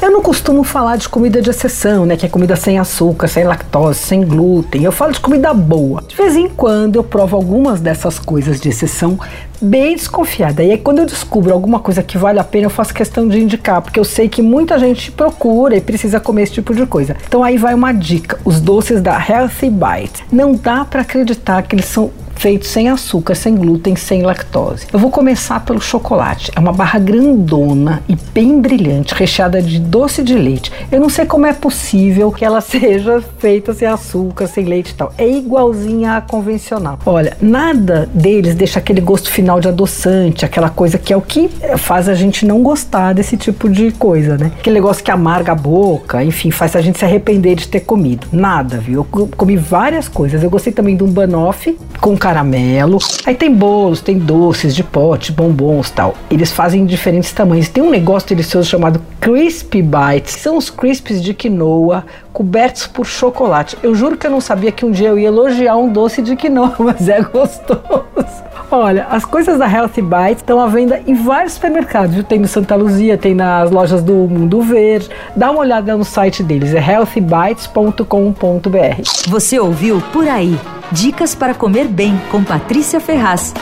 Eu não costumo falar de comida de exceção, né? Que é comida sem açúcar, sem lactose, sem glúten. Eu falo de comida boa. De vez em quando eu provo algumas dessas coisas de exceção bem desconfiada. E aí quando eu descubro alguma coisa que vale a pena, eu faço questão de indicar, porque eu sei que muita gente procura e precisa comer esse tipo de coisa. Então aí vai uma dica: os doces da Healthy Bite. Não dá para acreditar que eles são feitos sem açúcar, sem glúten, sem lactose. Eu vou começar pelo chocolate. É uma barra grandona e bem brilhante, recheada de doce de leite. Eu não sei como é possível que ela seja feita sem açúcar, sem leite e tal. É igualzinha à convencional. Olha, nada deles deixa aquele gosto final de adoçante, aquela coisa que é o que faz a gente não gostar desse tipo de coisa, né? Aquele negócio que amarga a boca, enfim, faz a gente se arrepender de ter comido. Nada, viu? Eu comi várias coisas. Eu gostei também de um banoffee com caramelo. Aí tem bolos, tem doces de pote, bombons tal. Eles fazem em diferentes tamanhos. Tem um negócio delicioso chamado Crispy Bites. São os crisps de quinoa cobertos por chocolate. Eu juro que eu não sabia que um dia eu ia elogiar um doce de quinoa, mas é gostoso. Olha, as coisas da Healthy Bites estão à venda em vários supermercados, viu? Tem no Santa Luzia, tem nas lojas do Mundo Verde. Dá uma olhada no site deles, é healthybites.com.br. Você ouviu Por Aí. Dicas para comer bem com Patrícia Ferraz.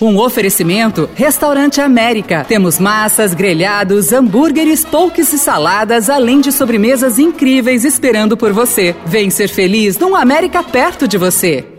Um oferecimento Restaurante América. Temos massas, grelhados, hambúrgueres, polques e saladas, além de sobremesas incríveis esperando por você. Vem ser feliz num América perto de você.